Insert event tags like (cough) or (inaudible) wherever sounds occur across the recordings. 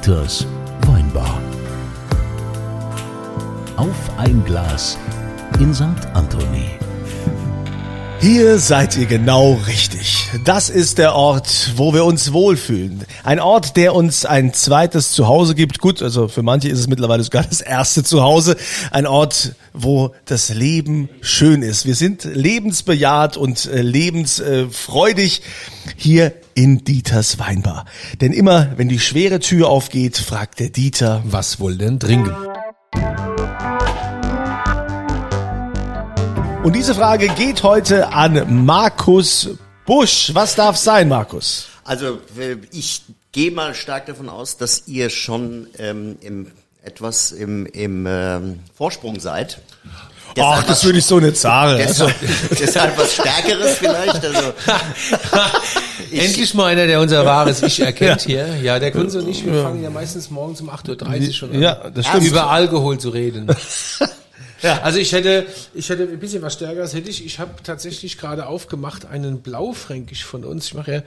Dieters Weinbar. Auf ein Glas in St. Anthony. (laughs) Hier seid ihr genau richtig. Das ist der Ort, wo wir uns wohlfühlen. Ein Ort, der uns ein zweites Zuhause gibt. Gut, also für manche ist es mittlerweile sogar das erste Zuhause. Ein Ort, wo das Leben schön ist. Wir sind lebensbejaht und äh, lebensfreudig hier in Dieters Weinbar. Denn immer, wenn die schwere Tür aufgeht, fragt der Dieter, Was wohl denn trinken? Und diese Frage geht heute an Markus Busch. Was darf sein, Markus? Also äh, ich gehe mal stark davon aus, dass ihr schon ähm, im, etwas im, im ähm, Vorsprung seid. Ach, das würde ich so nicht sagen. Also, Deshalb, deshalb was Stärkeres vielleicht. Also, (laughs) Endlich mal einer, der unser wahres Ich erkennt (laughs) hier. Ja, der Kunze und ich, wir fangen ja meistens morgens um 8.30 Uhr schon an. Ja, das stimmt. Über Alkohol zu reden. (laughs) ja. Also ich hätte, ich hätte ein bisschen was Stärkeres hätte ich. Ich habe tatsächlich gerade aufgemacht einen Blaufränkisch von uns. Ich mache ja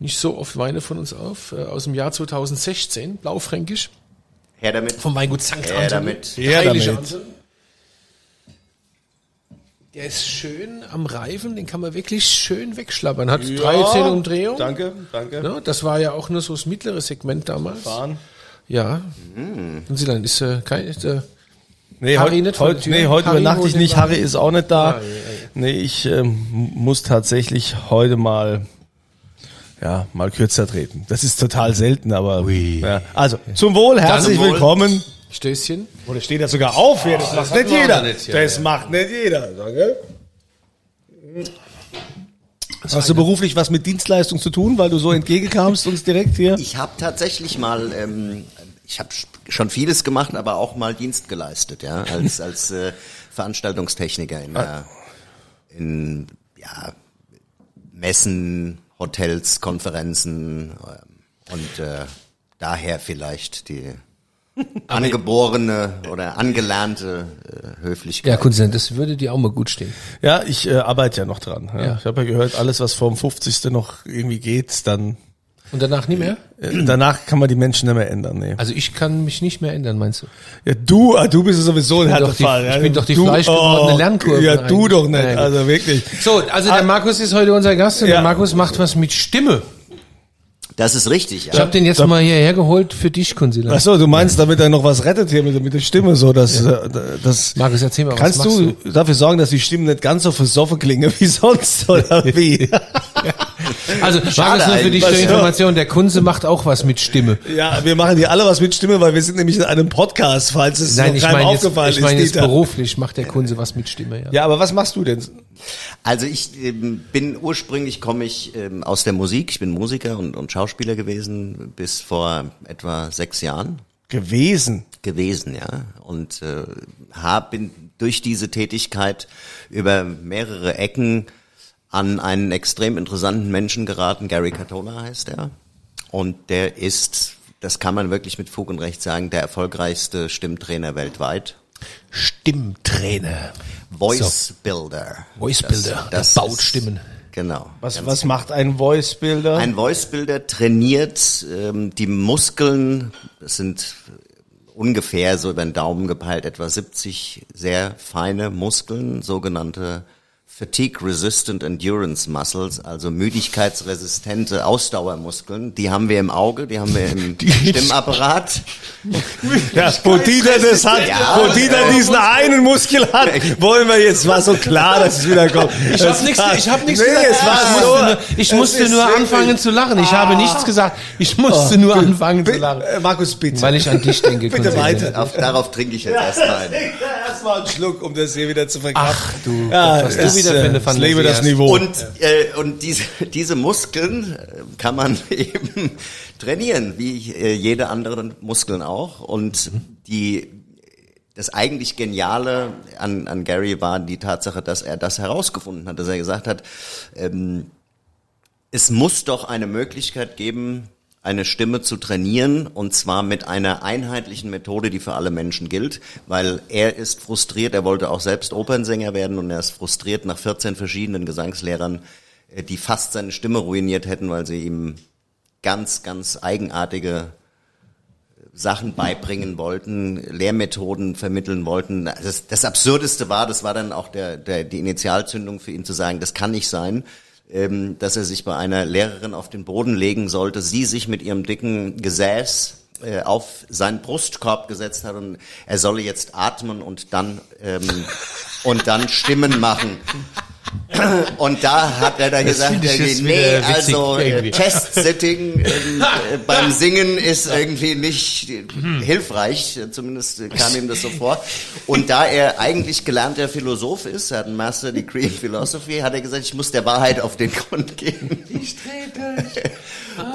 nicht so oft Weine von uns auf. äh, Aus dem Jahr 2016. Blaufränkisch. her damit. Vom Weingut St. Her Anton. damit. Her damit. Anton. Der ist schön am Reifen, den kann man wirklich schön wegschlappern. Hat 13 Umdrehungen. Danke, danke. Ja, das war ja auch nur so das mittlere Segment damals. Fahren. Ja. Und sie dann ist äh, kein ist, äh, Nee, Harry heute, heute, nee, heute Harry übernachte ich nicht. Harry ist auch nicht da. Ah, ja, ja. Nee, ich ähm, muss tatsächlich heute mal ja, mal kürzer treten. Das ist total selten, aber ja. also zum Wohl, herzlich Wohl. willkommen. Stößchen. Oder steht da sogar auf hier, das macht das nicht jeder. nicht, ja, das ja. macht nicht jeder, danke. Hast du beruflich was mit Dienstleistung zu tun, weil du so entgegenkamst uns direkt hier? Ich habe tatsächlich mal, ähm, ich habe schon vieles gemacht, aber auch mal Dienst geleistet, ja, als als äh, Veranstaltungstechniker in, der, in ja, Messen, Hotels, Konferenzen ähm, und äh, daher vielleicht die angeborene oder angelernte äh, Höflichkeit. Ja, Kunze, das würde dir auch mal gut stehen. Ja, ich äh, arbeite ja noch dran. Ja. Ja. Ich habe ja gehört, alles was vorm 50. noch irgendwie geht, dann Und danach nie mehr? äh, danach kann man die Menschen nicht mehr ändern. Nee. Also ich kann mich nicht mehr ändern, meinst du? Ja, du, ah, du bist ja sowieso ein Härtefall. ja. ich bin doch die du, fleischgewordene Lernkurve Ja, du eigentlich. doch nicht, Nein. also wirklich. So, also der Markus ist heute unser Gast und Ja. der Markus macht was mit Stimme. Das ist richtig. Ich Ja. habe den jetzt mal hierher geholt für dich, Kunzila. Ach so, du meinst, damit er noch was rettet hier mit, mit der Stimme, so dass äh, das. Markus, erzähl mal, was Kannst machst du, dafür sorgen, dass die Stimmen nicht ganz so versoffen klingen wie sonst oder wie? (laughs) (laughs) Also, Markus, nur für dich zur. Information, der Kunze macht auch was mit Stimme. ja, wir machen hier alle was mit Stimme, weil wir sind nämlich in einem Podcast, falls es Nein, noch ich keinem meine jetzt, aufgefallen ich meine ist. jetzt Dieter. beruflich macht der Kunze was mit Stimme, ja. Ja, aber was machst du denn? Also ich ähm, bin ursprünglich komme ich ähm, aus der Musik. Ich bin Musiker und, und Schauspieler gewesen bis vor etwa sechs Jahren Gewesen. gewesen, ja. Und äh, hab, bin durch diese Tätigkeit über mehrere Ecken an einen extrem interessanten Menschen geraten. Gary Catola heißt er. Und der ist, das kann man wirklich mit Fug und Recht sagen, der erfolgreichste Stimmtrainer weltweit. Stimmtrainer. Voice Builder. Voice Builder, der Das, baut ist- Stimmen. Genau. Was, was macht ein Voice Builder? Ein Voice-Builder trainiert ähm, die Muskeln, das sind ungefähr so über den Daumen gepeilt etwa 70 sehr feine Muskeln, sogenannte Fatigue-Resistant Endurance Muscles, also müdigkeitsresistente Ausdauermuskeln. Die haben wir im Auge, die haben wir im (laughs) Stimmapparat. (laughs) Ja, wo Dieter das hat, Ja, wo Dieter diesen einen Muskel hat, wollen wir jetzt, war so klar, dass es wieder kommt. Ich habe nichts, ich habe nichts nee, gesagt. Es war ich so, musste nur, ich musste nur anfangen zu lachen. Ich habe nichts gesagt. Ich musste nur anfangen zu lachen. äh, Markus, bitte. Weil ich an dich denke. Bitte weiter. Auf, darauf trinke ich jetzt erstmal ein. Erstmal einen Schluck, um das hier wieder zu verkraften. Ach du, ja, was du es, wieder äh, Fantasie lebe das. Niveau. Und, äh, und diese, diese Muskeln äh, kann man (laughs) eben trainieren, wie äh, jede anderen Muskeln auch. Und die, das eigentlich Geniale an, an Gary war die Tatsache, dass er das herausgefunden hat, dass er gesagt hat, ähm, es muss doch eine Möglichkeit geben, eine Stimme zu trainieren und zwar mit einer einheitlichen Methode, die für alle Menschen gilt, weil er ist frustriert, er wollte auch selbst Opernsänger werden und er ist frustriert nach 14 verschiedenen Gesangslehrern, äh, die fast seine Stimme ruiniert hätten, weil sie ihm ganz, ganz eigenartige Sachen beibringen wollten, Lehrmethoden vermitteln wollten. Das, das Absurdeste war, das war dann auch der, der, die Initialzündung für ihn zu sagen, das kann nicht sein, ähm, dass er sich bei einer Lehrerin auf den Boden legen sollte, sie sich mit ihrem dicken Gesäß äh, auf seinen Brustkorb gesetzt hat und er solle jetzt atmen und dann ähm, und dann Stimmen machen. Und da hat er dann gesagt, finde ich irgendwie, nee, also äh, irgendwie. Chest-Sitting ähm, äh, (laughs) beim Singen ist irgendwie nicht äh, hilfreich, zumindest kam ihm das so vor. Und da er eigentlich gelernter Philosoph ist, er hat einen Master Degree in Philosophy, hat er gesagt, ich muss der Wahrheit auf den Grund gehen. Ich durch.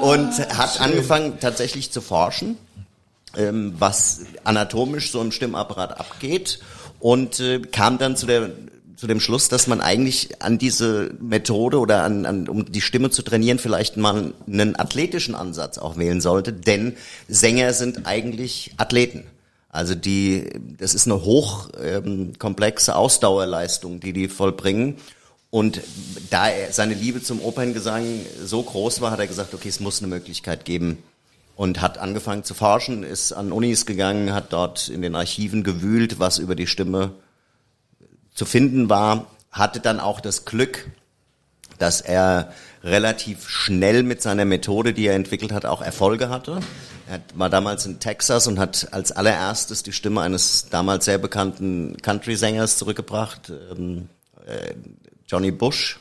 (laughs) Und hat angefangen tatsächlich zu forschen, ähm, was anatomisch so im Stimmapparat abgeht und äh, kam dann zu der zu dem Schluss, dass man eigentlich an diese Methode oder an, an um die Stimme zu trainieren vielleicht mal einen athletischen Ansatz auch wählen sollte, denn Sänger sind eigentlich Athleten. Also die, das ist eine hoch ähm, Ausdauerleistung, die die vollbringen. Und da er seine Liebe zum Operngesang so groß war, hat er gesagt, okay, es muss eine Möglichkeit geben. Und hat angefangen zu forschen, ist an Unis gegangen, hat dort in den Archiven gewühlt, was über die Stimme zu finden war, hatte dann auch das Glück, dass er relativ schnell mit seiner Methode, die er entwickelt hat, auch Erfolge hatte. Er war damals in Texas und hat als allererstes die Stimme eines damals sehr bekannten Country-Sängers zurückgebracht, ähm, äh, Johnny Bush,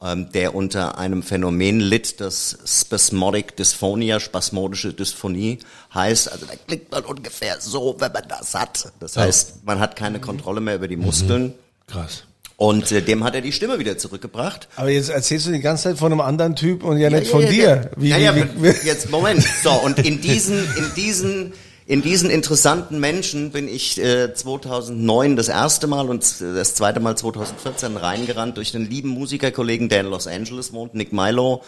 der unter einem Phänomen litt, das Spasmodic Dysphonia, spasmodische Dysphonie heißt. Also da klingt man ungefähr so, wenn man das hat. Das heißt, man hat keine Kontrolle mehr über die Muskeln. Krass. Und äh, dem hat er die Stimme wieder zurückgebracht. Aber jetzt erzählst du die ganze Zeit von einem anderen Typ und ja, nicht von ja, dir. Ja, Wie, ja, ja, wie, wie, jetzt Moment. So und in diesen, in diesen, (laughs) in diesen interessanten Menschen bin ich äh, 2009 das erste Mal und das zweite Mal 2014 reingerannt durch einen lieben Musikerkollegen, der in Los Angeles wohnt, Nick Milo,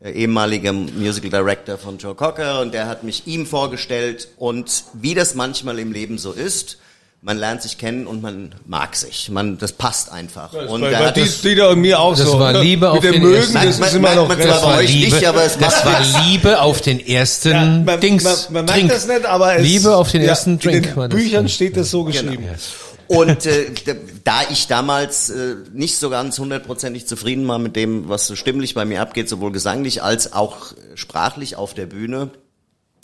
äh, ehemaliger Musical Director von Joe Cocker und der hat mich ihm vorgestellt und wie das manchmal im Leben so ist. Man lernt sich kennen und man mag sich. Man, das passt einfach. und bei, der bei hat dies, Dieter und mir auch Das so. war ne? Liebe auf den Mögen, ersten- das ist Merkt immer man- noch man zwar bei euch nicht, aber es das macht war. Liebe auf den ersten Ja, man, Dings. man, man merkt Drink. das nicht, aber es, Liebe auf den ja, ersten Drink. In war den das. Büchern steht das so geschrieben. Und äh, da ich damals äh, nicht so ganz hundertprozentig zufrieden war mit dem, was so stimmlich bei mir abgeht, sowohl gesanglich als auch sprachlich auf der Bühne,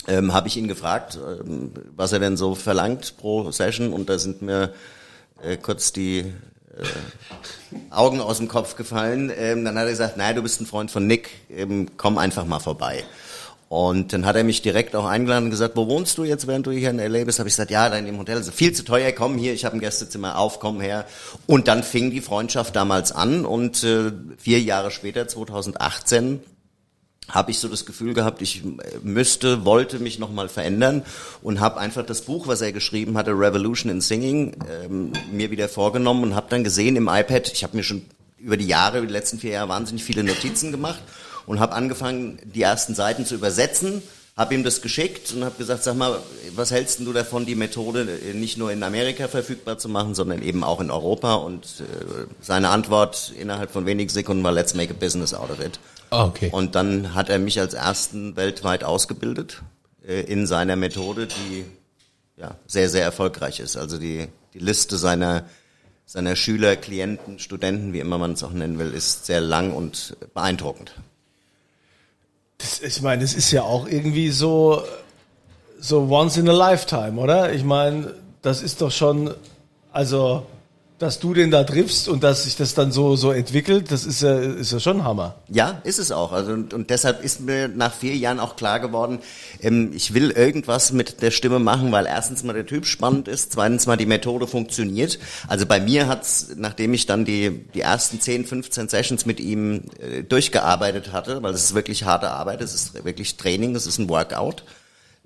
ähm, habe ich ihn gefragt, ähm, was er denn so verlangt pro Session. Und da sind mir äh, kurz die äh, Augen aus dem Kopf gefallen. Ähm, dann hat er gesagt, nein, du bist ein Freund von Nick, ähm, komm einfach mal vorbei. Und dann hat er mich direkt auch eingeladen und gesagt, wo wohnst du jetzt, während du hier in L.A. bist? Habe ich gesagt, ja, da in dem Hotel. Also viel zu teuer, komm hier, ich habe ein Gästezimmer auf, komm her. Und dann fing die Freundschaft damals an und äh, vier Jahre später, 2018, habe ich so das Gefühl gehabt, ich äh, müsste, wollte mich nochmal verändern und habe einfach das Buch, was er geschrieben hatte, Revolution in Singing, ähm, mir wieder vorgenommen und habe dann gesehen im iPad, ich habe mir schon über die Jahre, über die letzten vier Jahre wahnsinnig viele Notizen gemacht und habe angefangen, die ersten Seiten zu übersetzen, habe ihm das geschickt und habe gesagt, sag mal, was hältst du davon, die Methode äh, nicht nur in Amerika verfügbar zu machen, sondern eben auch in Europa? Und äh, seine Antwort innerhalb von wenigen Sekunden war, let's make a business out of it. Ah, okay. Und dann hat er mich als ersten weltweit ausgebildet äh, in seiner Methode, die ja, sehr, sehr erfolgreich ist. Also die, die Liste seiner, seiner Schüler, Klienten, Studenten, wie immer man es auch nennen will, ist sehr lang und beeindruckend. Das, ich meine, es ist ja auch irgendwie so, so once in a lifetime, oder? Ich meine, das ist doch schon, also, dass du den da triffst und dass sich das dann so, so entwickelt, das ist ja, ist ja schon Hammer. Ja, ist es auch. Also und, und deshalb ist mir nach vier Jahren auch klar geworden, ähm, ich will irgendwas mit der Stimme machen, weil erstens mal der Typ spannend ist, zweitens mal die Methode funktioniert. Also bei mir hat's, nachdem ich dann die die ersten 10, 15 Sessions mit ihm äh, durchgearbeitet hatte, weil es ist wirklich harte Arbeit, es ist wirklich Training, es ist ein Workout.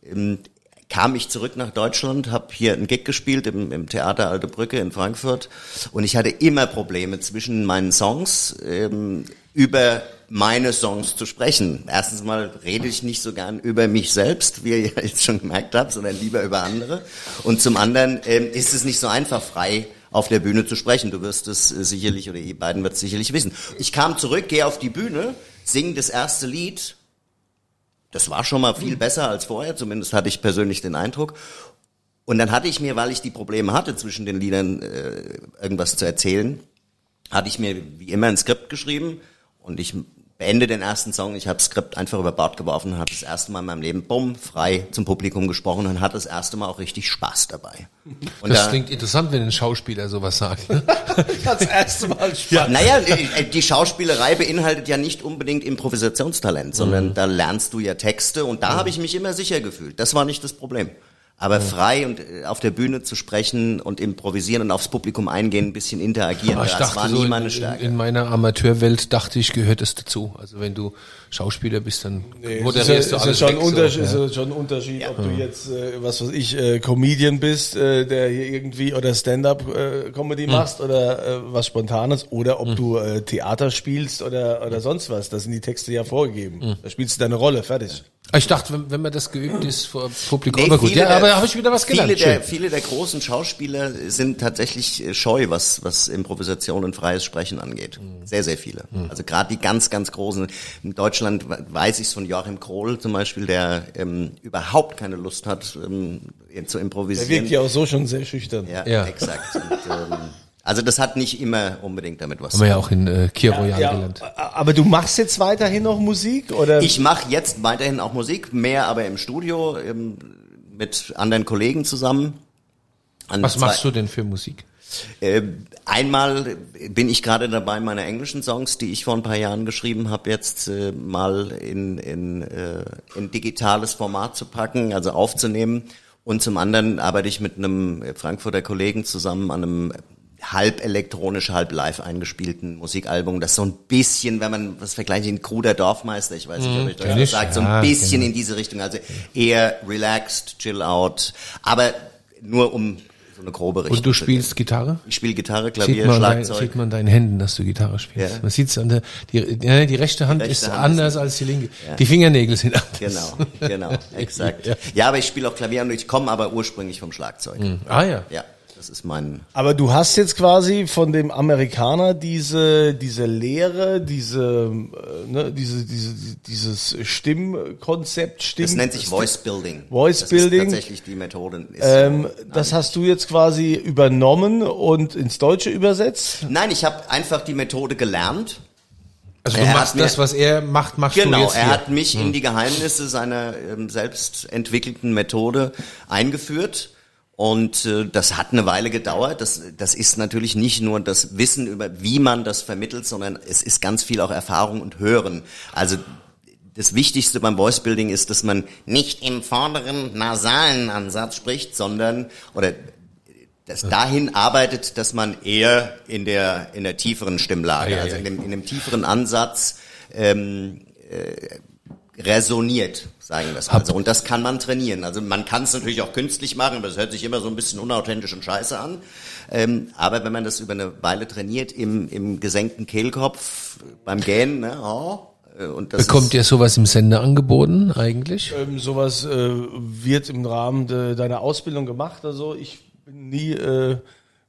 Ähm, kam ich zurück nach Deutschland, habe hier einen Gig gespielt im, im Theater Alte Brücke in Frankfurt und ich hatte immer Probleme zwischen meinen Songs ähm, über meine Songs zu sprechen. Erstens mal rede ich nicht so gern über mich selbst, wie ihr (laughs) jetzt schon gemerkt habt, sondern lieber über andere. Und zum anderen ähm, ist es nicht so einfach, frei auf der Bühne zu sprechen. Du wirst es äh, sicherlich, oder ihr beiden wird es sicherlich wissen. Ich kam zurück, gehe auf die Bühne, singe das erste Lied das war schon mal viel besser als vorher, zumindest hatte ich persönlich den Eindruck. Und dann hatte ich mir, weil ich die Probleme hatte, zwischen den Liedern äh, irgendwas zu erzählen, hatte ich mir wie immer ein Skript geschrieben und ich beende den ersten Song, ich habe das Skript einfach über Bord geworfen und habe das erste Mal in meinem Leben, bumm, frei zum Publikum gesprochen und hatte das erste Mal auch richtig Spaß dabei. Und das da- klingt interessant, wenn ein Schauspieler sowas sagt. ne? (laughs) Das erste Mal Ja. Naja, äh, die Schauspielerei beinhaltet ja nicht unbedingt Improvisationstalent, sondern da lernst du ja Texte und da habe ich mich immer sicher gefühlt. Das war nicht das Problem. Aber frei und äh, auf der Bühne zu sprechen und improvisieren und aufs Publikum eingehen, ein bisschen interagieren, das dachte war so, nie in, meine in, Stärke. in meiner Amateurwelt dachte ich, gehört es dazu. Also wenn du Schauspieler bist, dann Nee, ist ja, moderierst ist du ja alles schon, weg, ein so. Unterschied, Ja. ist ja schon ein Unterschied, ob du jetzt, äh, was weiß ich, äh, Comedian bist, äh, der hier irgendwie oder Stand-up-Comedy Hm. machst oder äh, was Spontanes oder ob du äh, Theater spielst oder, oder sonst was. Das sind die Texte ja vorgegeben. Hm. Da spielst du deine Rolle, fertig. Ich dachte, wenn, wenn man das geübt ist vor Publikum, Nee, aber gut. viele Ja, der- aber da habe ich wieder was gelernt. Viele der, viele der großen Schauspieler sind tatsächlich äh, scheu, was, was Improvisation und freies Sprechen angeht. Mhm. Sehr, sehr viele. Also gerade die ganz, ganz großen. In Deutschland we- weiß ich es von Joachim Krohl zum Beispiel, der ähm, überhaupt keine Lust hat, ähm, zu Der improvisieren. wirkt ja auch so schon sehr schüchtern. ja, Ja. exakt. Und, ähm, (laughs) also das hat nicht immer unbedingt damit was Haben wir ja auch in äh, Kir Royal Ja, gelernt. aber du machst jetzt weiterhin noch Musik oder? Ich mache jetzt weiterhin auch Musik, mehr aber im Studio ähm, mit anderen Kollegen zusammen. An Was machst du denn für Musik? Äh, einmal bin ich gerade dabei, meine englischen Songs, die ich vor ein paar Jahren geschrieben habe, jetzt äh, mal in, in, äh, in digitales Format zu packen, also aufzunehmen. Und zum anderen arbeite ich mit einem Frankfurter Kollegen zusammen an einem halb elektronisch, halb live eingespielten Musikalbum, das so ein bisschen, wenn man was vergleicht, ein kruder Dorfmeister, ich weiß nicht, ob ich kenn das ich, sagt, so ja, ein bisschen kenn in diese Richtung, also eher relaxed, chill out, aber nur um so eine grobe Richtung. Und du spielst Gitarre? ich spiele Gitarre, Sieht Klavier, dein, Schlagzeug. sieht man deinen Händen, dass du Gitarre spielst. Ja. Man sieht's an der, die, ja, die rechte Hand Die rechte ist Hand anders ist- als die linke. Die Fingernägel sind anders. Genau, (laughs) genau, exakt. Ja. Ja, aber ich spiele auch Klavier und ich komme aber ursprünglich vom Schlagzeug. Ah ja. Ja, das ist mein. Aber du hast jetzt quasi von dem Amerikaner diese diese Lehre, diese äh, ne, diese diese dieses Stimmkonzept, Stimm. Das nennt sich Voice Building. Voice das Building. Ist tatsächlich die Methode. Ist Ähm, so- das hast du jetzt quasi übernommen und ins Deutsche übersetzt. Nein, ich habe einfach die Methode gelernt. Also du Er machst das, was er macht, machst du Genau, jetzt er hier. hat mich in die Geheimnisse seiner ähm, selbst entwickelten Methode eingeführt. Und äh, das hat eine Weile gedauert. Das, das ist natürlich nicht nur das Wissen über, wie man das vermittelt, sondern es ist ganz viel auch Erfahrung und Hören. Also das Wichtigste beim Voice Building ist, dass man nicht im vorderen nasalen Ansatz spricht, sondern oder das dahin arbeitet, dass man eher in der in der tieferen Stimmlage, ja, also in dem, in dem tieferen Ansatz ähm, äh, resoniert, sagen wir es mal so. Und das kann man trainieren. Also man kann es natürlich auch künstlich machen, aber es hört sich immer so ein bisschen unauthentisch und scheiße an. Ähm, aber wenn man das über eine Weile trainiert, im, im gesenkten Kehlkopf, beim Gähnen, ne, oh, äh, und das Bekommt dir sowas im Sender angeboten eigentlich? Ähm, sowas äh, wird im Rahmen de, deiner Ausbildung gemacht. Also ich bin nie äh,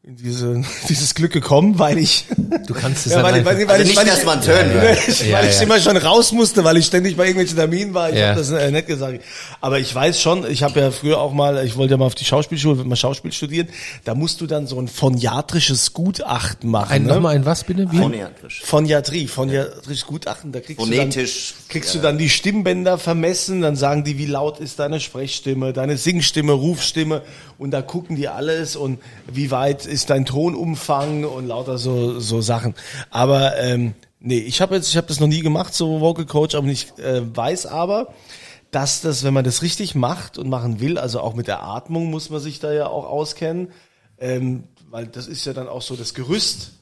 in diese, (laughs) dieses Glück gekommen, weil ich (laughs) Du kannst es ja, weil, ich- weil, ich- weil Also ich, nicht, weil dass ich, hören ich, Ja, (laughs) weil ich ja. immer schon raus musste, weil ich ständig bei irgendwelchen Terminen war. Ich Ja. habe das äh, nett gesagt. Aber ich weiß schon, ich habe ja früher auch mal, ich wollte ja mal auf die Schauspielschule, mal Schauspiel studieren. Da musst du dann so ein phoniatrisches Gutachten machen. Ein, ne? Nochmal ein was bitte? Wie? phoniatrisch. Phoniatrie, phoniatrisches Gutachten, da kriegst Phonetisch, du dann, kriegst du dann die Stimmbänder vermessen, dann sagen die, wie laut ist deine Sprechstimme, deine Singstimme, Rufstimme und da gucken die alles und wie weit ist dein Tonumfang und lauter so so Sachen. Aber ähm, nee, ich habe jetzt, ich habe das noch nie gemacht, so Vocal Coach, aber ich äh, weiß aber, dass das, wenn man das richtig macht und machen will, also auch mit der Atmung muss man sich da ja auch auskennen, ähm, weil das ist ja dann auch so das Gerüst,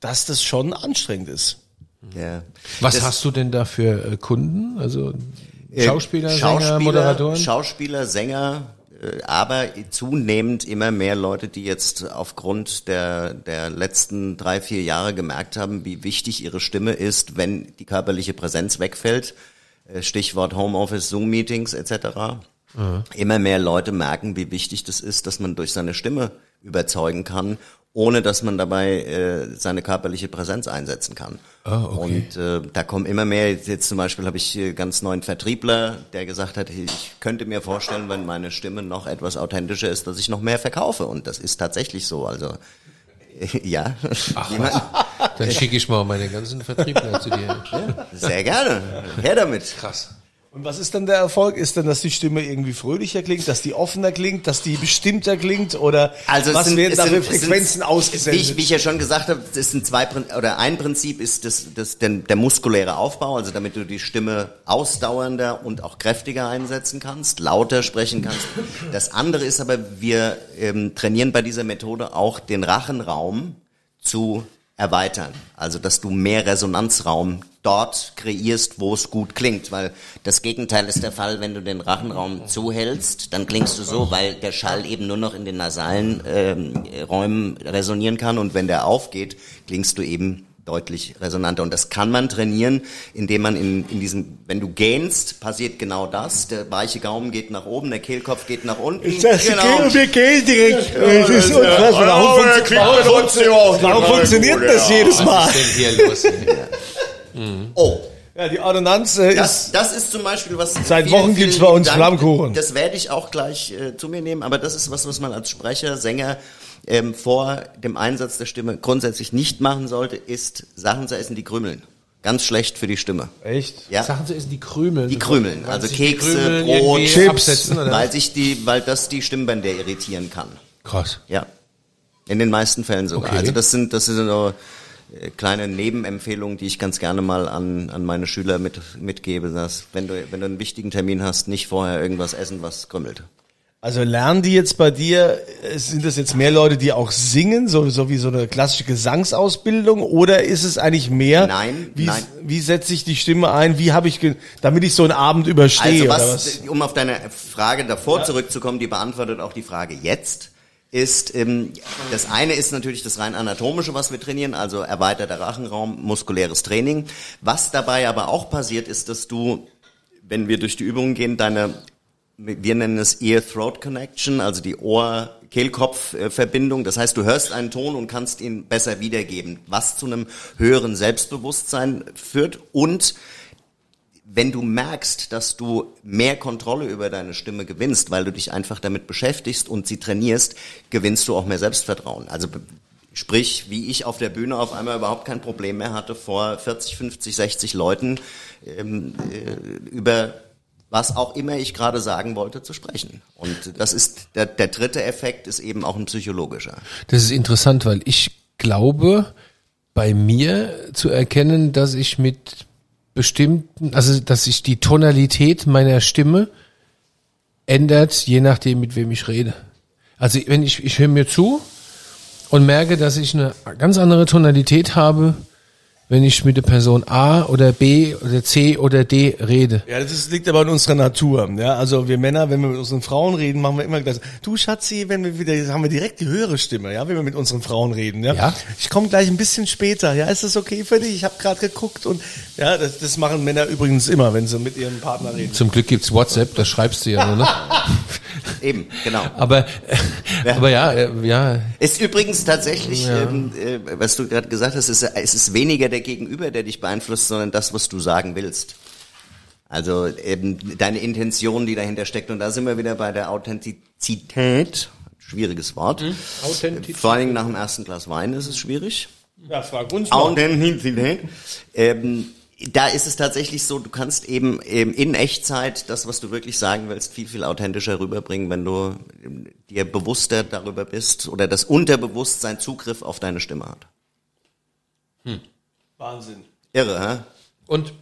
dass das schon anstrengend ist. Ja. Was Das- hast du denn da für äh, Kunden? Also Äh, Schauspieler, Sänger, Moderatoren? Schauspieler, Sänger, aber zunehmend immer mehr Leute, die jetzt aufgrund der, der letzten drei, vier Jahre gemerkt haben, wie wichtig ihre Stimme ist, wenn die körperliche Präsenz wegfällt. Äh, Stichwort Homeoffice, Zoom-Meetings etc. Immer mehr Leute merken, wie wichtig das ist, dass man durch seine Stimme überzeugen kann, ohne dass man dabei äh, seine körperliche Präsenz einsetzen kann. Ah, okay. Und äh, da kommen immer mehr, jetzt zum Beispiel habe ich äh, ganz neuen Vertriebler, der gesagt hat, ich könnte mir vorstellen, wenn meine Stimme noch etwas authentischer ist, dass ich noch mehr verkaufe. Und das ist tatsächlich so. Also (laughs) ja, Ach, Jemand- was? Dann schicke ich mal meine ganzen Vertriebler zu dir. (laughs) sehr gerne. Her damit. Krass. Und was ist dann der Erfolg? Ist dann, dass die Stimme irgendwie fröhlicher klingt, dass die offener klingt, dass die bestimmter klingt oder Also es was sind, werden es da für es Frequenzen sind, ausgesendet? Wie ich, wie ich ja schon gesagt habe, das sind zwei oder ein Prinzip ist das, das der, der muskuläre Aufbau, also damit du die Stimme ausdauernder und auch kräftiger einsetzen kannst, lauter sprechen kannst. Das andere ist aber, wir ähm, trainieren bei dieser Methode auch den Rachenraum zu erweitern. Also, dass du mehr Resonanzraum dort kreierst, wo es gut klingt, weil das Gegenteil ist der Fall, wenn du den Rachenraum zuhältst, dann klingst du so, weil der Schall eben nur noch in den nasalen ähm, Räumen resonieren kann und wenn der aufgeht, klingst du eben deutlich resonanter. Und das kann man trainieren, indem man in, in diesem, wenn du gähnst, passiert genau das. Der weiche Gaumen geht nach oben, der Kehlkopf geht nach unten. genau. wir gehen direkt. Es ist unfassbar. Warum, funktio- warum, funktio- warum funktioniert das jedes Mal? Was ist denn hier los? Oh, Ja, die Ordonnanz äh, ist Das, das ist zum Beispiel was. Seit Wochen gibt's vielen bei uns Dank. Flammkuchen. Das werde ich auch gleich äh, zu mir nehmen, aber das ist was, was man als Sprecher, Sänger ähm, vor dem Einsatz der Stimme grundsätzlich nicht machen sollte, ist Sachen zu essen, die krümeln. Ganz schlecht für die Stimme. echt. Ja. Sachen zu essen, die krümeln. Die krümeln, Weil also Kekse, Krümel Brot, Chips, absetzen, oder? weil sich die, weil das die Stimmbänder irritieren kann. Krass. Ja. In den meisten Fällen sogar. Okay. Also das sind, das sind so äh, kleine Nebenempfehlungen, die ich ganz gerne mal an, an meine Schüler mit, mitgebe, dass wenn du, wenn du einen wichtigen Termin hast, nicht vorher irgendwas essen, was krümmelt. Also lernen die jetzt bei dir, äh, sind das jetzt mehr Leute, die auch singen, so, so wie so eine klassische Gesangsausbildung, oder ist es eigentlich mehr? Nein, wie, nein. Wie setze ich die Stimme ein? Wie habe ich, damit ich so einen Abend überstehe? Also was, was? um auf deine Frage davor zurückzukommen, die beantwortet auch die Frage jetzt, ist, ähm, das eine ist natürlich das rein anatomische, was wir trainieren, also erweiterter Rachenraum, muskuläres Training. Was dabei aber auch passiert, ist, dass du, wenn wir durch die Übungen gehen, deine, wir nennen es Ear-Throat-Connection, also die Ohr-Kehlkopf-Verbindung. Das heißt, du hörst einen Ton und kannst ihn besser wiedergeben, was zu einem höheren Selbstbewusstsein führt und wenn du merkst, dass du mehr Kontrolle über deine Stimme gewinnst, weil du dich einfach damit beschäftigst und sie trainierst, gewinnst du auch mehr Selbstvertrauen. Also sprich, wie ich auf der Bühne auf einmal überhaupt kein Problem mehr hatte, vor 40, 50, 60 Leuten ähm, äh, über was auch immer ich gerade sagen wollte, zu sprechen. Und das ist der, der dritte Effekt ist eben auch ein psychologischer. Das ist interessant, weil ich glaube, bei mir zu erkennen, dass ich mit bestimmten, also dass sich die Tonalität meiner Stimme ändert, je nachdem, mit wem ich rede. Also wenn ich, ich höre mir zu und merke, dass ich eine ganz andere Tonalität habe, wenn ich mit der Person A oder B oder C oder D rede. Ja, das ist, liegt aber in unserer Natur. Ja, also wir Männer, wenn wir mit unseren Frauen reden, machen wir immer gleich. Du Schatzi, wenn wir wieder, haben wir direkt die höhere Stimme, ja, wenn wir mit unseren Frauen reden. Ja. Ja. Ich komme gleich ein bisschen später. Ja, ist das okay für dich? Ich habe gerade geguckt und ja, das, das machen Männer übrigens immer, wenn sie mit ihrem Partner reden. Zum Glück gibt's WhatsApp, das schreibst du ja nur, ne? (laughs) Eben, genau. Aber, aber ja, äh, ja, Ist übrigens tatsächlich, ähm, äh, was du gerade gesagt hast, ist, es ist weniger der Gegenüber, der dich beeinflusst, sondern das, was du sagen willst. Also eben deine Intention, die dahinter steckt. Und da sind wir wieder bei der Authentizität. Schwieriges Wort. Authentizität. Vor allen Dingen nach dem ersten Glas Wein ist es schwierig. Ja, frag uns Authentizität. Ähm, da ist es tatsächlich so, du kannst eben, eben in Echtzeit das, was du wirklich sagen willst, viel, viel authentischer rüberbringen, wenn du ähm, dir bewusster darüber bist oder das Unterbewusstsein Zugriff auf deine Stimme hat. Wahnsinn. Irre, hä? Und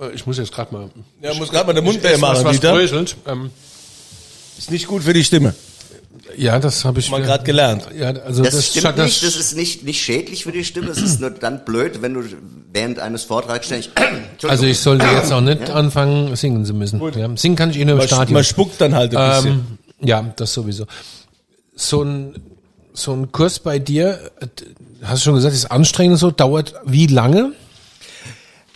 äh, ich muss jetzt gerade mal. Ja, muss gerade mal den Mund Ich machen, was Dieter. Ähm, Ist nicht gut für die Stimme. ja, das habe ich Mal wieder- gerade gelernt. Ja, also Das, das, stimmt das, nicht, das ist nicht, nicht schädlich für die Stimme, es ist nur dann blöd, wenn du während eines Vortrags ständig, (clears throat) also ich sollte jetzt auch nicht anfangen singen zu müssen. Ja, singen kann ich eh nur im Man, Stadion. man spuckt dann halt ein bisschen. ähm, ja, das sowieso. So ein so ein Kurs bei dir, äh, hast du schon gesagt, ist anstrengend und so, dauert wie lange?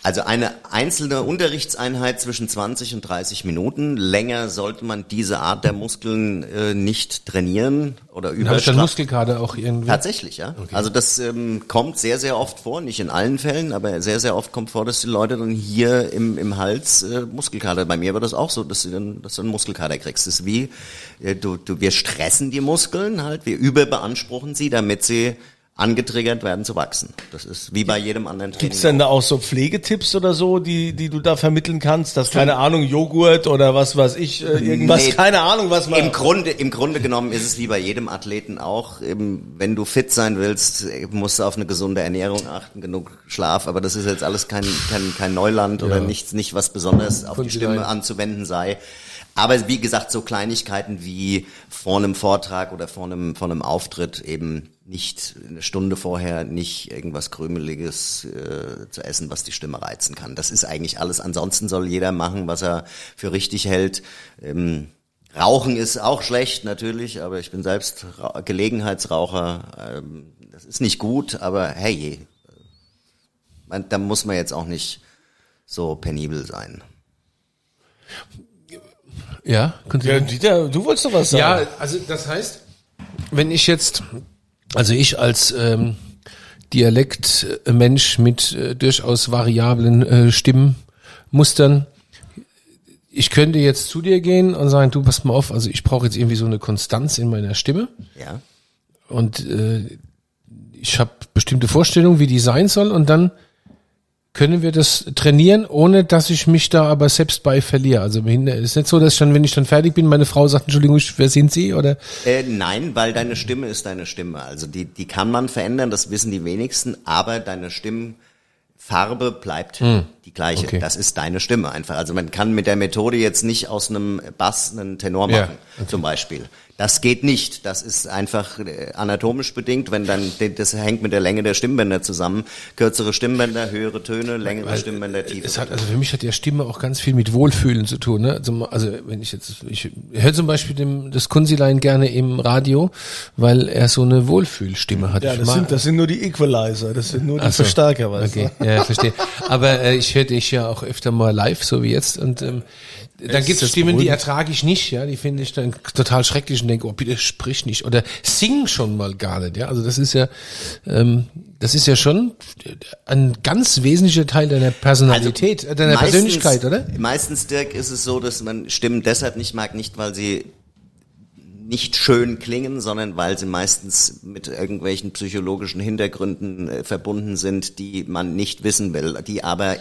Also eine einzelne Unterrichtseinheit zwischen 20 und 30 Minuten. Länger sollte man diese Art der Muskeln äh, nicht trainieren oder Habe ich dann. Muskelkater auch irgendwie? Tatsächlich, ja. Also das ähm, kommt sehr, sehr oft vor, nicht in allen Fällen, aber sehr, sehr oft kommt vor, dass die Leute dann hier im, im Hals äh, Muskelkater. Bei mir war das auch so, dass du dann, dass du einen Muskelkater kriegst. Das ist wie, äh, du, du, wir stressen die Muskeln halt, wir überbeanspruchen sie, damit sie angetriggert werden zu wachsen. Das ist wie bei jedem anderen Training. Gibt's denn da auch so Pflegetipps oder so, die, die du da vermitteln kannst? Dass, keine Ahnung, Joghurt oder was weiß ich, äh, irgendwas, Nee. keine Ahnung, was man... Im Grunde, im Grunde genommen ist es wie bei jedem Athleten auch. Eben, wenn du fit sein willst, musst du auf eine gesunde Ernährung achten, genug Schlaf. Aber das ist jetzt alles kein, kein, kein Neuland oder nichts, nicht was besonders auf die Konnte Stimme sein. anzuwenden sei. Aber wie gesagt, so Kleinigkeiten wie vor einem Vortrag oder vor einem, vor einem Auftritt eben nicht eine Stunde vorher nicht irgendwas Krümeliges äh, zu essen, was die Stimme reizen kann. Das ist eigentlich alles. Ansonsten soll jeder machen, was er für richtig hält. Ähm, Rauchen ist auch schlecht natürlich, aber ich bin selbst Ra Gelegenheitsraucher. Ähm, das ist nicht gut, aber hey, man, da muss man jetzt auch nicht so penibel sein. Ja, könnt ja, Dieter, du wolltest doch was sagen. Ja, also das heißt, wenn ich jetzt, also ich als ähm, Dialektmensch mit äh, durchaus variablen äh, Stimmenmustern, ich könnte jetzt zu dir gehen und sagen, du pass mal auf, also ich brauche jetzt irgendwie so eine Konstanz in meiner Stimme Ja. und äh, ich habe bestimmte Vorstellungen, wie die sein soll und dann können wir das trainieren, ohne dass ich mich da aber selbst bei verliere. Also es ist nicht so, dass ich dann, wenn ich dann fertig bin, meine Frau sagt, Entschuldigung, wer sind Sie? Oder Äh, nein, weil deine Stimme ist deine Stimme. Also die, die kann man verändern, das wissen die wenigsten, aber deine Stimmfarbe bleibt die gleiche. Hm. Okay. Das ist deine Stimme einfach. Also man kann mit der Methode jetzt nicht aus einem Bass einen Tenor Ja, machen, zum Beispiel. Das geht nicht. Das ist einfach äh, anatomisch bedingt, wenn dann, das hängt mit der Länge der Stimmbänder zusammen. Kürzere Stimmbänder, höhere Töne, längere Stimmbänder, tiefe. es hat, also für mich hat ja Stimme auch ganz viel mit Wohlfühlen zu tun. Ne? Also, also wenn ich jetzt, ich höre zum Beispiel dem, das Kunzilein gerne im Radio, weil er so eine Wohlfühlstimme hat. Ja, das sind, das sind nur die Equalizer, das sind nur die Ach so. Verstärker, weißt Okay, ja, verstehe. Aber äh, ich höre dich ja auch öfter mal live, so wie jetzt. Und ähm, dann gibt es Stimmen, die ertrage ich nicht, ja, die finde ich dann total schrecklich und denke, oh bitte sprich nicht oder sing schon mal gar nicht, ja. Also das ist ja, ähm, das ist ja schon ein ganz wesentlicher Teil deiner Personalität, äh, deiner meistens- Persönlichkeit, oder? Meistens, Dirk, ist es so, dass man Stimmen deshalb nicht mag, nicht weil sie nicht schön klingen, sondern weil sie meistens mit irgendwelchen psychologischen Hintergründen äh, verbunden sind, die man nicht wissen will, die aber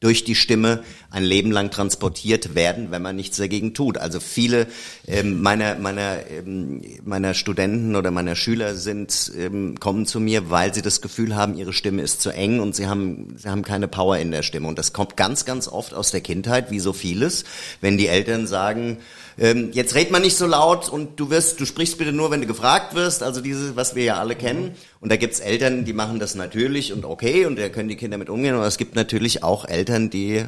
durch die Stimme ein Leben lang transportiert werden, wenn man nichts dagegen tut. Also viele ähm, meiner meiner ähm, meiner Studenten oder meiner Schüler sind ähm, kommen zu mir, weil sie das Gefühl haben, ihre Stimme ist zu eng und sie haben sie haben keine Power in der Stimme und das kommt ganz ganz oft aus der Kindheit, wie so vieles, wenn die Eltern sagen ähm, jetzt red man nicht so laut und du wirst, du sprichst bitte nur, wenn du gefragt wirst. Also dieses, was wir ja alle kennen. Und da gibt's Eltern, die machen das natürlich und okay und da können die Kinder mit umgehen. Aber es gibt natürlich auch Eltern, die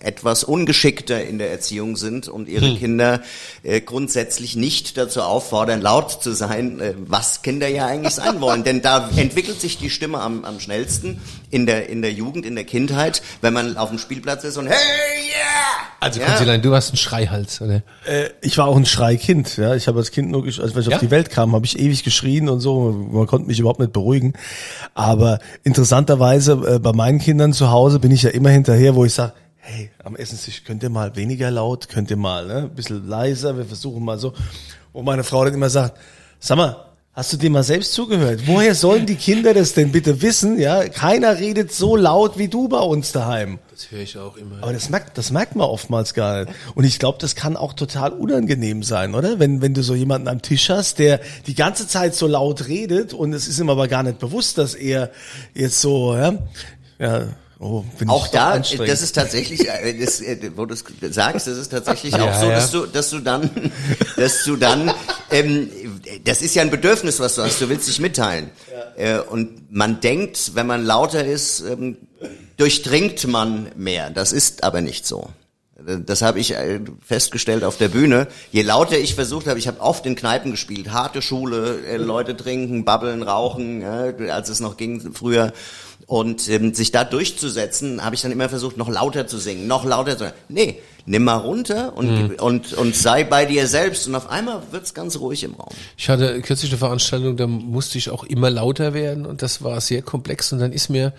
etwas ungeschickter in der Erziehung sind und ihre Kinder äh, grundsätzlich nicht dazu auffordern, laut zu sein, äh, was Kinder ja eigentlich sein wollen. Denn da entwickelt sich die Stimme am, am schnellsten in der, in der Jugend, in der Kindheit, wenn man auf dem Spielplatz ist und hey, yeah! Also ja. Kunzilein, du hast einen Schreihals, oder? Äh, ich war auch ein Schreikind, ja. Ich habe als Kind nur, wenn ich Ja? auf die Welt kam, habe ich ewig geschrien und so. Man konnte mich überhaupt nicht beruhigen. Aber interessanterweise äh, bei meinen Kindern zu Hause bin ich ja immer hinterher, wo ich sage, hey, am Essenstisch könnt ihr mal weniger laut, könnt ihr mal, ne, ein bisschen leiser, wir versuchen mal so. Wo meine Frau dann immer sagt, sag mal, hast du dir mal selbst zugehört? Woher sollen die Kinder das denn bitte wissen? Ja, keiner redet so laut wie du bei uns daheim. Das höre ich auch immer. Aber das merkt, das merkt man oftmals gar nicht. Und ich glaube, das kann auch total unangenehm sein, oder? Wenn, wenn du so jemanden am Tisch hast, der die ganze Zeit so laut redet und es ist ihm aber gar nicht bewusst, dass er jetzt so, ja, ja, oh, bin Auch da, das ist tatsächlich, äh, das, äh, wo du es sagst, das ist tatsächlich Ja, auch so, ja. dass du, dass du dann, dass du dann, ähm, das ist ja ein Bedürfnis, was du hast. Du willst dich mitteilen. Äh, und man denkt, wenn man lauter ist, ähm, durchdringt man mehr. Das ist aber nicht so. Das habe ich festgestellt auf der Bühne. Je lauter ich versucht habe, ich habe oft in Kneipen gespielt, harte Schule, äh, Leute trinken, babbeln, rauchen, äh, als es noch ging früher. Und ähm, sich da durchzusetzen, habe ich dann immer versucht, noch lauter zu singen, noch lauter zu singen. Nee, nimm mal runter und, Mhm. und, und sei bei dir selbst. Und auf einmal wird's ganz ruhig im Raum. Ich hatte kürzlich eine Veranstaltung, da musste ich auch immer lauter werden und das war sehr komplex und dann ist mir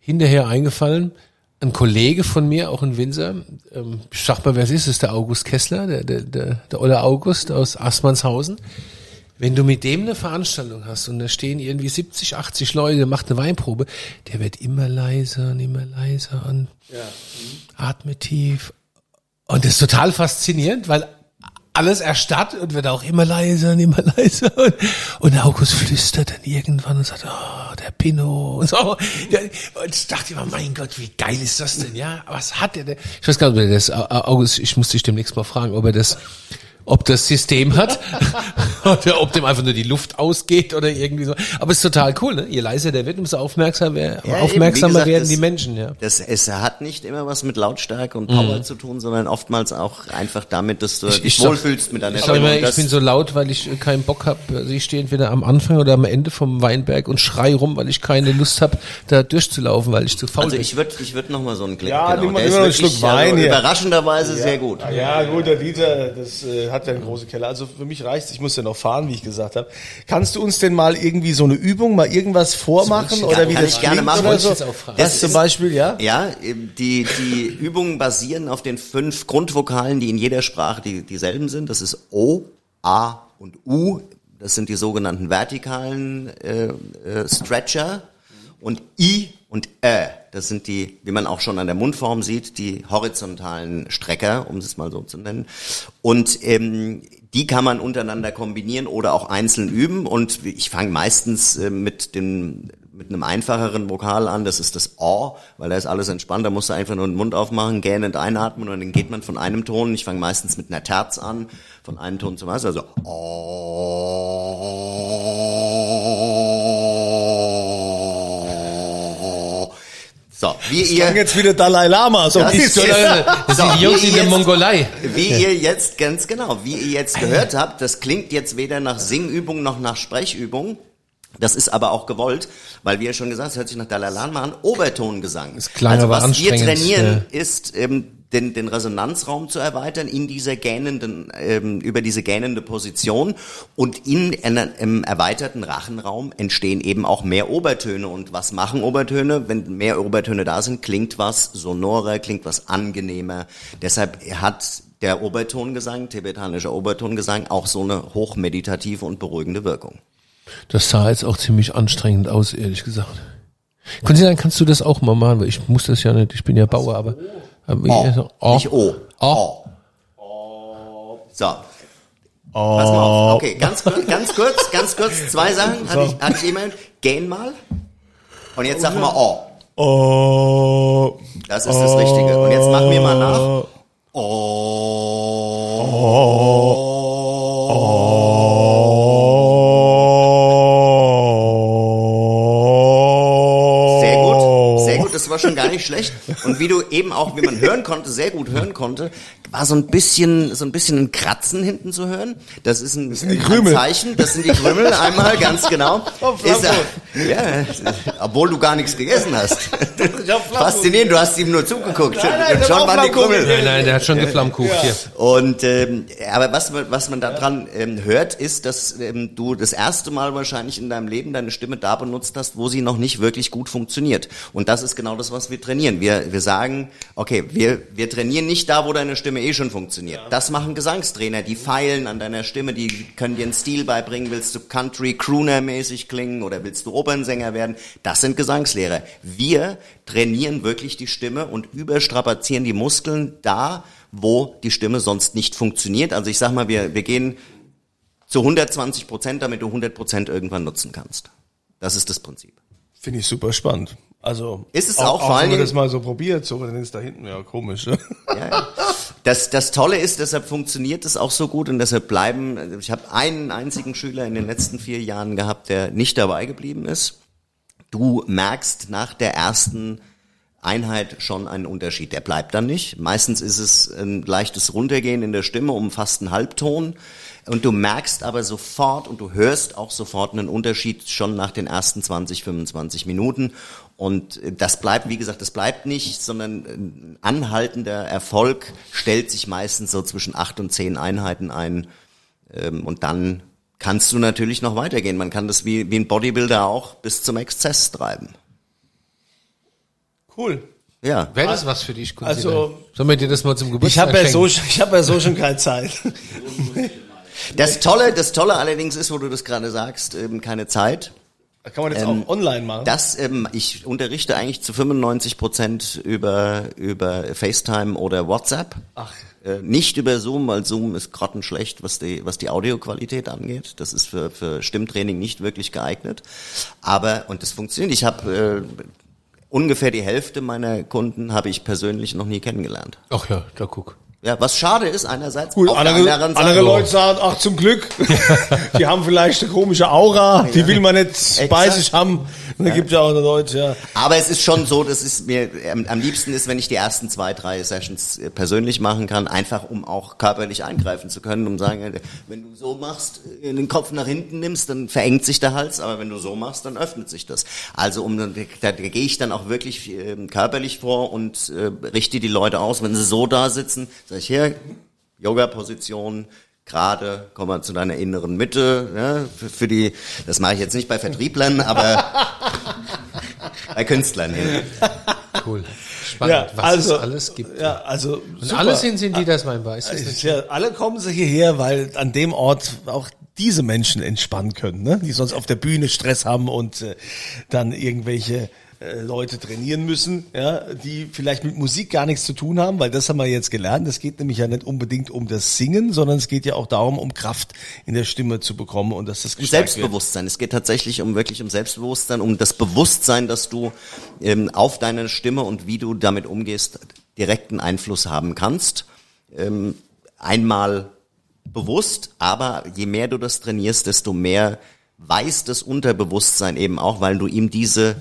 hinterher eingefallen, ein Kollege von mir, auch ein Winzer, ähm, ich sag mal, wer es ist, ist der August Kessler, der, der, der, der Olle August aus Aßmannshausen. Wenn du mit dem eine Veranstaltung hast und da stehen irgendwie 70, 80 Leute, macht eine Weinprobe, der wird immer leiser und immer leiser und atmet tief. Und das ist total faszinierend, weil alles erstarrt und wird auch immer leiser und immer (laughs) leiser. Und, August flüstert dann irgendwann und sagt, oh, der Pinot und so. Ja, Und ich dachte immer, mein Gott, wie geil ist das denn? Ja, was hat der denn? Ich weiß gar nicht, ob er das, August, ich muss dich demnächst mal fragen, ob er das, ob das System hat (laughs) oder ob dem einfach nur die Luft ausgeht oder irgendwie so. Aber es ist total cool, ne? Je leiser der wird, umso aufmerksamer, Ja, eben, aufmerksamer gesagt, werden das- die Menschen, ja. Das, es hat nicht immer was mit Lautstärke und Mhm. Power zu tun, sondern oftmals auch einfach damit, dass du dich sag- wohlfühlst mit deiner Ich sag immer, ich bin so laut, weil ich äh, keinen Bock habe. Also ich stehe entweder am Anfang oder am Ende vom Weinberg und schrei rum, weil ich keine Lust habe, da durchzulaufen, weil ich zu faul Also bin. ich würde ich würd noch mal so einen Klick, Ja, nimm mal- Der nimm ist mal einen wirklich, Schluck Wein also, hier. überraschenderweise sehr gut. Ja, gut, der Dieter, das äh, hat ja einen großen Keller. Also für mich reicht's, ich muss ja noch fahren, wie ich gesagt habe. Kannst du uns denn mal irgendwie so eine Übung, mal irgendwas vormachen Kann- oder wie das ich gerne machen. oder so? fragen. Das Das zum Beispiel, ja? Ja, eben die, die (laughs) Übungen basieren auf den fünf Grundvokalen, die in jeder Sprache die, dieselben sind. Das ist O, A und U. Das sind die sogenannten vertikalen äh, äh, Stretcher. Und I und Ä, das sind die, wie man auch schon an der Mundform sieht, die horizontalen Strecker, um es mal so zu nennen. Und ähm, die kann man untereinander kombinieren oder auch einzeln üben. Und ich fange meistens äh, mit dem mit einem einfacheren Vokal an, das ist das O, weil da ist alles entspannt, da musst du einfach nur den Mund aufmachen, gähnend einatmen und dann geht man von einem Ton. Ich fange meistens mit einer Terz an, von einem Ton zum anderen, also O. So, wie ihr Klang jetzt wieder Dalai Lama, so Das ist. Das So, die Jungs wie in der Mongolei. Wie ihr jetzt, ganz genau, wie ihr jetzt gehört habt, das klingt jetzt weder nach Singübung noch nach Sprechübung. Das ist aber auch gewollt, weil wie ihr schon gesagt, es hört sich nach Dalai Lama an, Obertongesang. Es klang also aber was wir anstrengend, trainieren, ist ähm, den, den Resonanzraum zu erweitern in dieser gähnenden, ähm, über diese gähnende Position und in einer, im erweiterten Rachenraum entstehen eben auch mehr Obertöne. Und was machen Obertöne? Wenn mehr Obertöne da sind, klingt was sonorer, klingt was angenehmer. Deshalb hat der Obertongesang, tibetanischer Obertongesang, auch so eine hochmeditative und beruhigende Wirkung. Das sah jetzt auch ziemlich anstrengend aus, ehrlich gesagt. Können Sie sagen, kannst du das auch mal machen? Weil ich muss das ja nicht, ich bin ja Bauer, aber, O, oh. nicht O. O. O. So. Pass mal auf. Okay, ganz kurz, ganz kurz, ganz kurz, zwei Sachen hatte ich, hatte ich eben. Gähn mal. Und jetzt sag mal O. Oh, Das ist das Richtige. Und jetzt mach mir mal nach. Sehr gar nicht schlecht. Und wie du eben auch, wie man hören konnte, sehr gut hören konnte, war so ein bisschen, so ein bisschen ein Kratzen hinten zu hören. Das ist ein, die ein Krümel. Zeichen, das sind die Krümel, einmal ganz genau. Ist, ja, obwohl du gar nichts gegessen hast. (laughs) Faszinierend, du hast ihm nur zugeguckt. nein, Und schon waren die. Krümel. Nein, nein, der hat schon geflammkucht hier. Und ähm, aber was man, was man daran ähm, hört, ist, dass ähm, du das erste Mal wahrscheinlich in deinem Leben deine Stimme da benutzt hast, wo sie noch nicht wirklich gut funktioniert. Und das ist genau das, was wir trainieren. Wir, wir sagen, okay, wir, wir trainieren nicht da, wo deine Stimme eh schon funktioniert. Das machen Gesangstrainer, die feilen an deiner Stimme, die können dir einen Stil beibringen. Willst du Country Crooner mäßig klingen oder willst du Opernsänger werden? Das sind Gesangslehrer. Wir trainieren wirklich die Stimme und überstrapazieren die Muskeln da, wo die Stimme sonst nicht funktioniert. Also ich sag mal, wir, wir gehen zu 120 Prozent, damit du 100 Prozent irgendwann nutzen kannst. Das ist das Prinzip. Finde ich super spannend. Also Ist es auch, vor auch allen wenn man das mal so probiert, so dann ist da hinten ja komisch. Ne? Ja, ja. (laughs) Das, das Tolle ist, deshalb funktioniert es auch so gut und deshalb bleiben, ich habe einen einzigen Schüler in den letzten vier Jahren gehabt, der nicht dabei geblieben ist. Du merkst nach der ersten Einheit schon einen Unterschied. Der bleibt dann nicht. Meistens ist es ein leichtes Runtergehen in der Stimme um fast einen Halbton. Und du merkst aber sofort und du hörst auch sofort einen Unterschied schon nach den ersten 20, 25 Minuten. Und das bleibt, wie gesagt, das bleibt nicht, sondern ein anhaltender Erfolg stellt sich meistens so zwischen acht und zehn Einheiten ein. Ähm, und dann kannst du natürlich noch weitergehen. Man kann das wie, wie ein Bodybuilder auch bis zum Exzess treiben. Cool. Ja. Wäre das was für dich, Kunzi? Also- Sollen wir dir das mal zum Ich Geburtstag habe ja so, ich habe ja so schon keine Zeit. Das Tolle, das Tolle allerdings ist, wo du das gerade sagst, eben keine Zeit. Da kann man jetzt Ähm, auch online machen. Das, ähm, ich unterrichte eigentlich zu 95 Prozent über, über FaceTime oder WhatsApp. Ach. Äh, nicht über Zoom, weil Zoom ist grottenschlecht, was die, was die Audioqualität angeht. Das ist für, für Stimmtraining nicht wirklich geeignet. Aber, und das funktioniert. Ich habe äh, ungefähr die Hälfte meiner Kunden habe ich persönlich noch nie kennengelernt. Ach ja, da guck. Ja, was schade ist einerseits. Gut, andere, andere Leute sagen, ach zum Glück, (laughs) die haben vielleicht eine komische Aura, die will man nicht bei Exakt. sich haben. Da gibt ja auch Leute, ja. Aber es ist schon so, dass es mir am, liebsten ist, wenn ich die ersten zwei, drei Sessions äh, persönlich machen kann, einfach um auch körperlich eingreifen zu können, um sagen, wenn du so machst, äh, den Kopf nach hinten nimmst, dann verengt sich der Hals, aber wenn du so machst, dann öffnet sich das. Also um da, da gehe ich dann auch wirklich äh, körperlich vor und äh, richte die Leute aus, wenn sie so da sitzen, sage ich hier, Yoga-Position, gerade, komm mal zu deiner inneren Mitte, ja, für, für die, das mache ich jetzt nicht bei Vertrieblern, aber (laughs) bei Künstlern hin. Cool. Spannend, was es alles gibt. Ja, also Und super. alle sind, sind die das weinbar. Ist das Es ist nicht? ja, alle kommen sie hierher, weil an dem Ort auch diese Menschen entspannen können, ne? die sonst auf der Bühne Stress haben und äh, dann irgendwelche äh, Leute trainieren müssen, ja, die vielleicht mit Musik gar nichts zu tun haben, weil das haben wir jetzt gelernt. Es geht nämlich ja nicht unbedingt um das Singen, sondern es geht ja auch darum, um Kraft in der Stimme zu bekommen und dass das Um gestärkt wird. Selbstbewusstsein. Es geht tatsächlich um wirklich um Selbstbewusstsein, um das Bewusstsein, dass du ähm, auf deine Stimme und wie du damit umgehst, direkten Einfluss haben kannst. Ähm, einmal bewusst, aber je mehr du das trainierst, desto mehr weiß das Unterbewusstsein eben auch, weil du ihm diese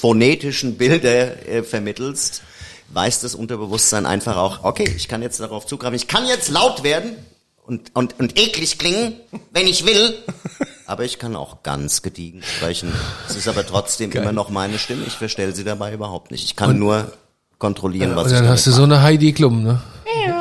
phonetischen Bilder äh, vermittelst, weiß das Unterbewusstsein einfach auch, okay, ich kann jetzt darauf zugreifen, ich kann jetzt laut werden und, und, und eklig klingen, wenn ich will, (laughs) aber ich kann auch ganz gediegen sprechen. Es ist aber trotzdem immer noch meine Stimme, ich verstelle sie dabei überhaupt nicht. Ich kann nur kontrollieren, was Und ich dann damit hast du so eine Heidi Klum, ne?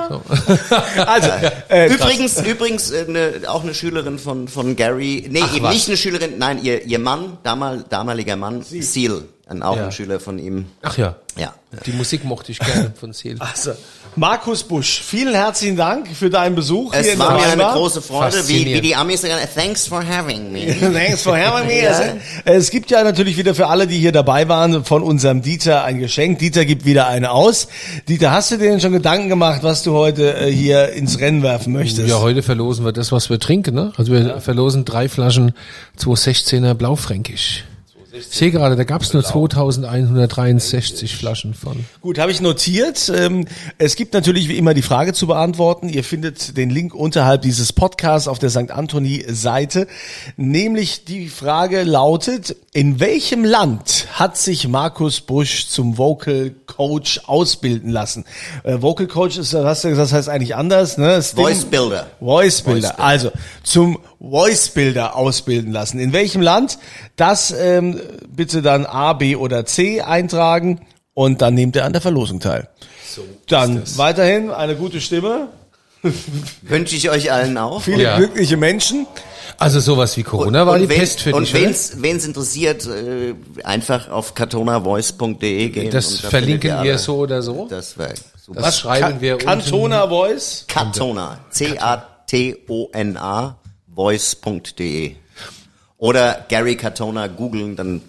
(laughs) Also, äh, Übrigens, übrigens äh, ne, auch eine Schülerin von von Gary, nee, Ach, eben was? nicht eine Schülerin, nein, ihr ihr Mann, damal, damaliger Mann, Seal, ein, auch Ja. ein Schüler von ihm. Ach ja. Ja. Die Musik mochte ich gerne von Seal. also, Markus Busch, vielen herzlichen Dank für deinen Besuch hier Es in war mir eine große Freude, wie, wie die Amis sagen, thanks for having me. (laughs) Thanks for having me. Ja. Also, Es gibt ja natürlich wieder für alle, die hier dabei waren, von unserem Dieter ein Geschenk. Dieter gibt wieder eine aus. Dieter, hast du dir denn schon Gedanken gemacht, was du heute äh, hier ins Rennen werfen möchtest? Ja, heute verlosen wir das, was wir trinken, ne? Also wir verlosen drei Flaschen 216er Blaufränkisch. Ich sehe gerade, da gab es nur 2163 Flaschen von. Gut, habe ich notiert. Ähm, Es gibt natürlich wie immer die Frage zu beantworten. Ihr findet den Link unterhalb dieses Podcasts auf der St. Anthony Seite. Nämlich die Frage lautet, in welchem Land hat sich Markus Busch zum Vocal Coach ausbilden lassen? Äh, Vocal Coach ist, hast du gesagt, das heißt eigentlich anders, ne? Sting- Voice Builder. Voice Builder. Voice Builder. Also zum Voice Builder ausbilden lassen. In welchem Land? Das ähm, bitte dann A, B oder C eintragen und dann nehmt ihr an der Verlosung teil. dann weiterhin eine gute Stimme, Wünsche ich euch allen auch. viele Ja. glückliche Menschen. Also sowas wie Corona war die wen- Pest für und dich, oder? wen's, wen's interessiert, äh, einfach auf katonavoice.de gehen. Das und da verlinken wir alle. so oder so. Das wäre super. Das schreiben Ka- wir unten. Cantona Voice. Katona. C-A-T-O-N-A voice.de. Oder Gary Katona googeln, dann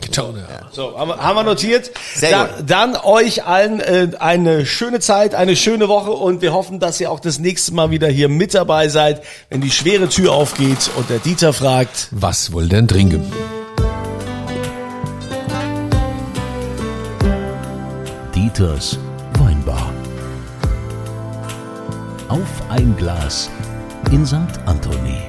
Katona. So, haben wir, haben wir notiert. Sehr Da, gut. dann euch allen äh, eine schöne Zeit, eine schöne Woche und wir hoffen, dass ihr auch das nächste Mal wieder hier mit dabei seid, wenn die schwere Tür aufgeht und der Dieter fragt, Was wohl denn trinken? Dieters Weinbar. Auf ein Glas in St. Anthony.